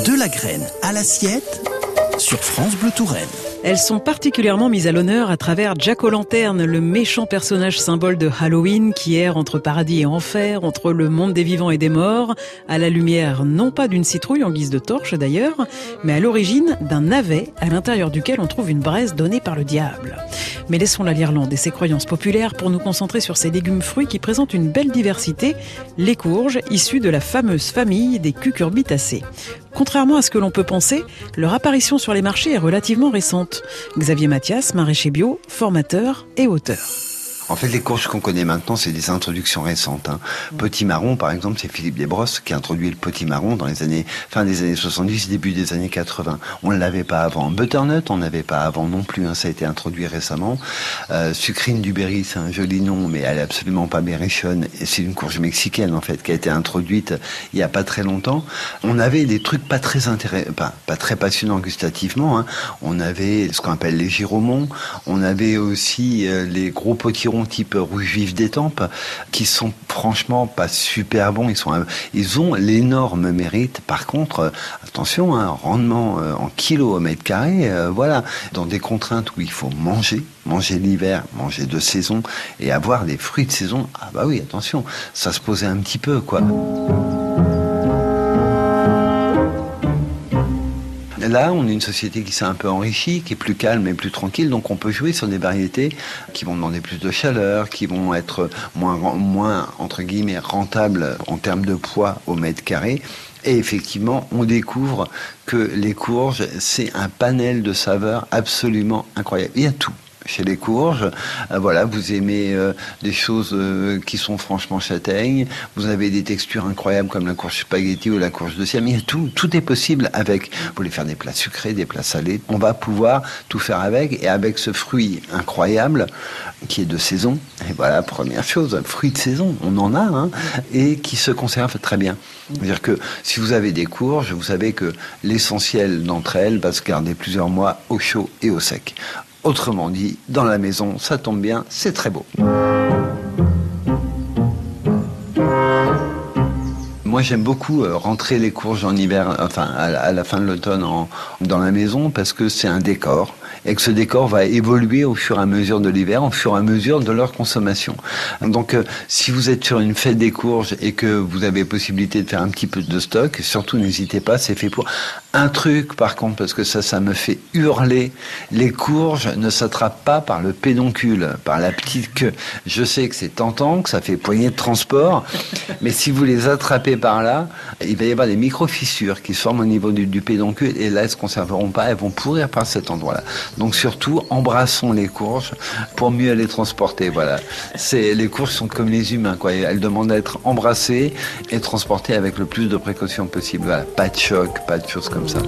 De la graine à l'assiette sur France Bleu Touraine. Elles sont particulièrement mises à l'honneur à travers Jack O'Lantern, le méchant personnage symbole de Halloween qui erre entre paradis et enfer, entre le monde des vivants et des morts, à la lumière non pas d'une citrouille en guise de torche d'ailleurs, mais à l'origine d'un navet à l'intérieur duquel on trouve une braise donnée par le diable. Mais laissons la l'Irlande et ses croyances populaires pour nous concentrer sur ces légumes fruits qui présentent une belle diversité, les courges issues de la fameuse famille des cucurbitacées. Contrairement à ce que l'on peut penser, leur apparition sur les marchés est relativement récente. Xavier Mathias, maraîcher bio, formateur et auteur. En fait, les courges qu'on connaît maintenant, c'est des introductions récentes. Hein. Petit marron, par exemple, c'est Philippe Desbrosses qui a introduit le petit marron dans les années fin des années 70, début des années 80. On ne l'avait pas avant. Butternut, on n'avait pas avant non plus. Hein. Ça a été introduit récemment. Euh, sucrine du Berry, c'est un joli nom, mais elle est absolument pas berrichonne. Et c'est une courge mexicaine en fait qui a été introduite il y a pas très longtemps. On avait des trucs pas très intéressants, pas, pas très passionnants gustativement. Hein. On avait ce qu'on appelle les giromons. On avait aussi euh, les gros potirons type rouge vif d'étampes qui sont franchement pas super bons. Ils, sont, ils ont l'énorme mérite. Par contre, euh, attention, un hein, rendement euh, en kilos au mètre carré, euh, voilà, dans des contraintes où il faut manger, manger l'hiver, manger de saison et avoir des fruits de saison. Ah bah oui, attention, ça se posait un petit peu, quoi. Là, on est une société qui s'est un peu enrichie, qui est plus calme et plus tranquille, donc on peut jouer sur des variétés qui vont demander plus de chaleur, qui vont être moins, entre guillemets, rentables en termes de poids au mètre carré. Et effectivement, on découvre que les courges, c'est un panel de saveurs absolument incroyable. Il y a tout chez les courges. Euh, voilà, vous aimez euh, des choses euh, qui sont franchement châtaignes. Vous avez des textures incroyables comme la courge spaghetti ou la courge de siam. tout, est possible avec. Vous voulez faire des plats sucrés, des plats salés. On va pouvoir tout faire avec et avec ce fruit incroyable qui est de saison. Et voilà, première chose, fruit de saison, on en a, hein, et qui se conserve très bien. C'est-à-dire que si vous avez des courges, vous savez que l'essentiel d'entre elles va se garder plusieurs mois au chaud et au sec. Autrement dit, dans la maison, ça tombe bien, c'est très beau. J'aime beaucoup euh, rentrer les courges en hiver, enfin à la fin de l'automne dans la maison parce que c'est un décor et que ce décor va évoluer au fur et à mesure de l'hiver, au fur et à mesure de leur consommation. Donc, euh, si vous êtes sur une fête des courges et que vous avez possibilité de faire un petit peu de stock, surtout n'hésitez pas, c'est fait pour. Un truc, par contre, parce que ça, ça me fait hurler, les courges ne s'attrapent pas par le pédoncule, par la petite queue. Je sais que c'est tentant, que ça fait poignée de transport, mais si vous les attrapez par là, il va y avoir des micro-fissures qui se forment au niveau du, pédoncule, et là, elles ne se conserveront pas, elles vont pourrir par cet endroit-là. Donc surtout, embrassons les courges pour mieux les transporter. Voilà. Les courges sont comme les humains, quoi. Elles demandent à être embrassées et transportées avec le plus de précautions possible. Pas de choc, pas de choses comme ça.